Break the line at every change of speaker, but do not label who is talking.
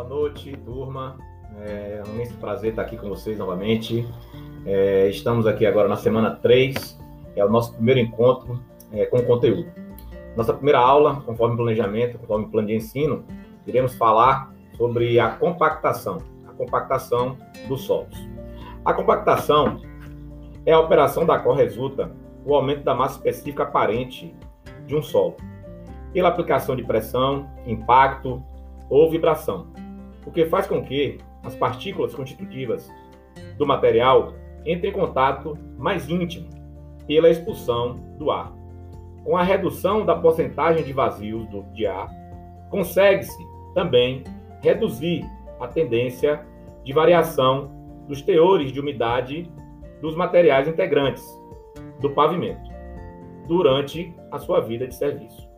Boa noite, turma. É um imenso prazer estar aqui com vocês novamente. É, estamos aqui agora na semana 3, é o nosso primeiro encontro é, com conteúdo. Nossa primeira aula, conforme planejamento, conforme plano de ensino, iremos falar sobre a compactação, a compactação dos solos. A compactação é a operação da qual resulta o aumento da massa específica aparente de um solo, pela aplicação de pressão, impacto ou vibração, o que faz com que as partículas constitutivas do material entrem em contato mais íntimo pela expulsão do ar. Com a redução da porcentagem de vazios do, de ar, consegue-se também reduzir a tendência de variação dos teores de umidade dos materiais integrantes do pavimento durante a sua vida de serviço.